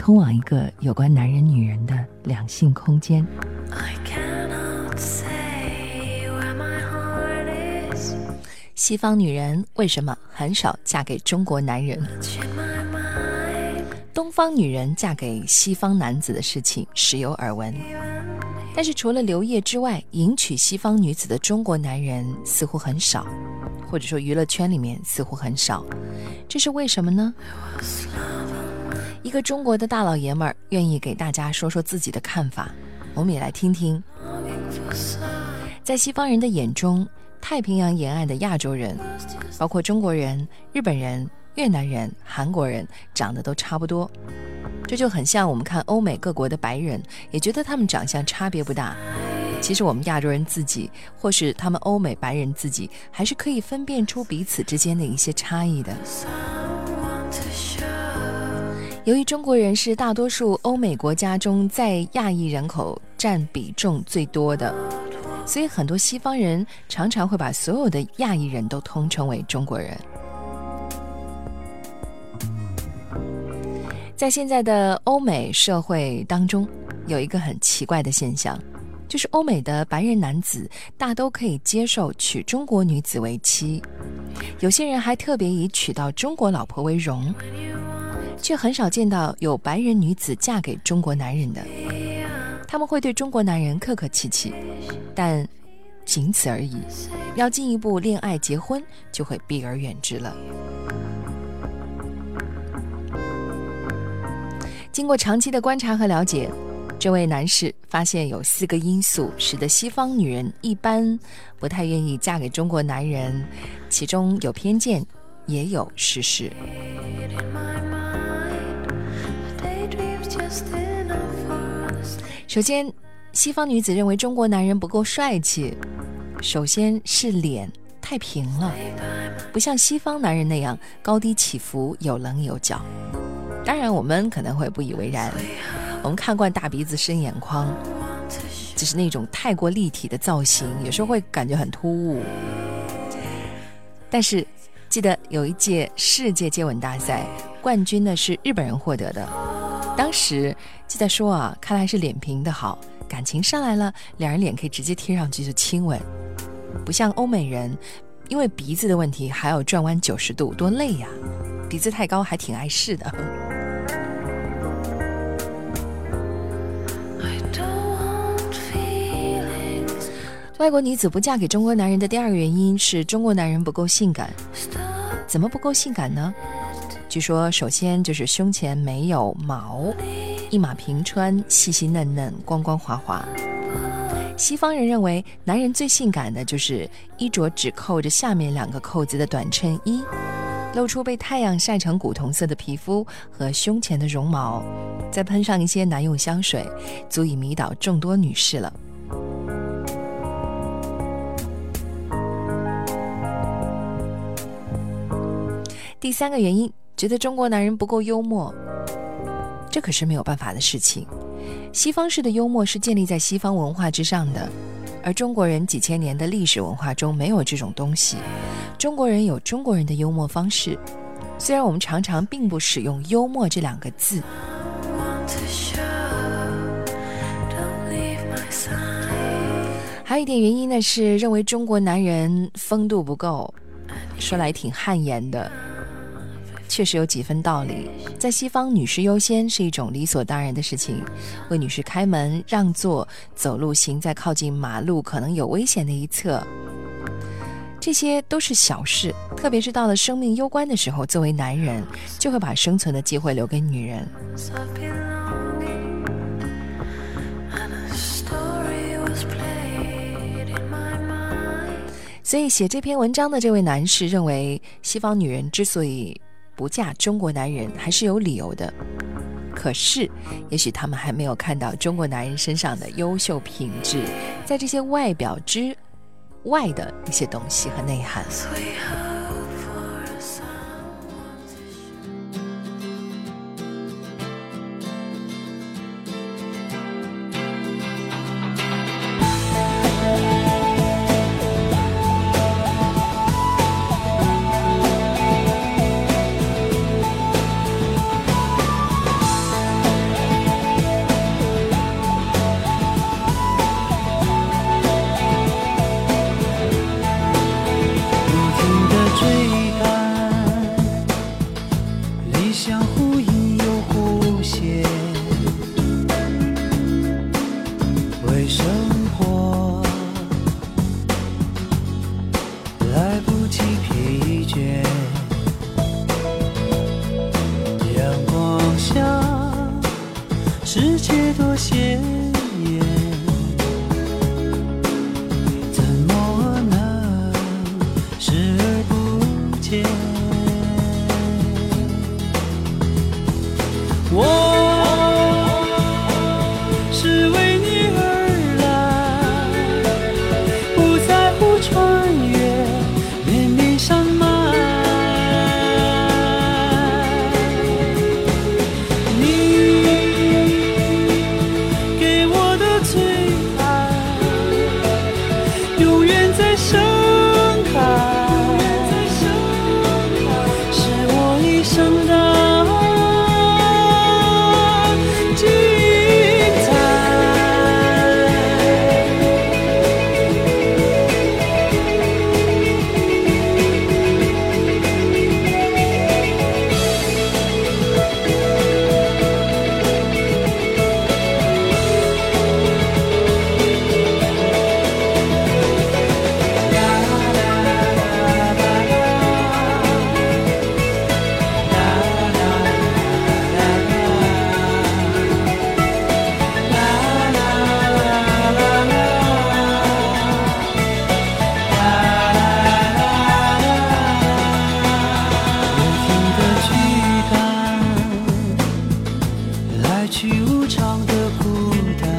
通往一个有关男人、女人的两性空间。西方女人为什么很少嫁给中国男人？东方女人嫁给西方男子的事情时有耳闻，但是除了刘烨之外，迎娶西方女子的中国男人似乎很少，或者说娱乐圈里面似乎很少，这是为什么呢？一个中国的大老爷们儿愿意给大家说说自己的看法，我们也来听听。在西方人的眼中，太平洋沿岸的亚洲人，包括中国人、日本人、越南人、韩国人，长得都差不多。这就很像我们看欧美各国的白人，也觉得他们长相差别不大。其实我们亚洲人自己，或是他们欧美白人自己，还是可以分辨出彼此之间的一些差异的。由于中国人是大多数欧美国家中在亚裔人口占比重最多的，所以很多西方人常常会把所有的亚裔人都通称为中国人。在现在的欧美社会当中，有一个很奇怪的现象，就是欧美的白人男子大都可以接受娶中国女子为妻，有些人还特别以娶到中国老婆为荣。却很少见到有白人女子嫁给中国男人的，他们会对中国男人客客气气，但仅此而已。要进一步恋爱结婚，就会避而远之了。经过长期的观察和了解，这位男士发现有四个因素使得西方女人一般不太愿意嫁给中国男人，其中有偏见，也有事实。首先，西方女子认为中国男人不够帅气。首先是脸太平了，不像西方男人那样高低起伏、有棱有角。当然，我们可能会不以为然。我们看惯大鼻子、深眼眶，只是那种太过立体的造型，有时候会感觉很突兀。但是，记得有一届世界接吻大赛冠军呢，是日本人获得的。当时就在说啊，看来是脸平的好，感情上来了，两人脸可以直接贴上去就亲吻，不像欧美人，因为鼻子的问题还要转弯九十度，多累呀！鼻子太高还挺碍事的。外国女子不嫁给中国男人的第二个原因是中国男人不够性感，怎么不够性感呢？据说，首先就是胸前没有毛，一马平川，细细嫩嫩，光光滑滑。西方人认为，男人最性感的就是衣着只扣着下面两个扣子的短衬衣，露出被太阳晒成古铜色的皮肤和胸前的绒毛，再喷上一些男用香水，足以迷倒众多女士了。第三个原因。觉得中国男人不够幽默，这可是没有办法的事情。西方式的幽默是建立在西方文化之上的，而中国人几千年的历史文化中没有这种东西。中国人有中国人的幽默方式，虽然我们常常并不使用“幽默”这两个字。还有一点原因呢，是认为中国男人风度不够，说来挺汗颜的。确实有几分道理，在西方，女士优先是一种理所当然的事情，为女士开门、让座、走路行在靠近马路可能有危险的一侧，这些都是小事。特别是到了生命攸关的时候，作为男人，就会把生存的机会留给女人。所以，写这篇文章的这位男士认为，西方女人之所以不嫁中国男人还是有理由的。可是也许他们还没有看到中国男人身上的优秀品质在这些外表之外的一些东西和内涵。相互隐又忽现，为生活来不及疲倦，阳光下世界多鲜。滋味。去无常的孤单。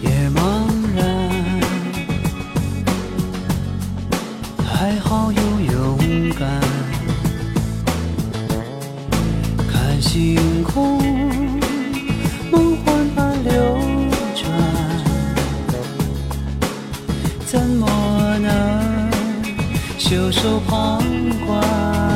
也茫然还好有勇敢。看星空梦幻般流转怎么能袖手旁观？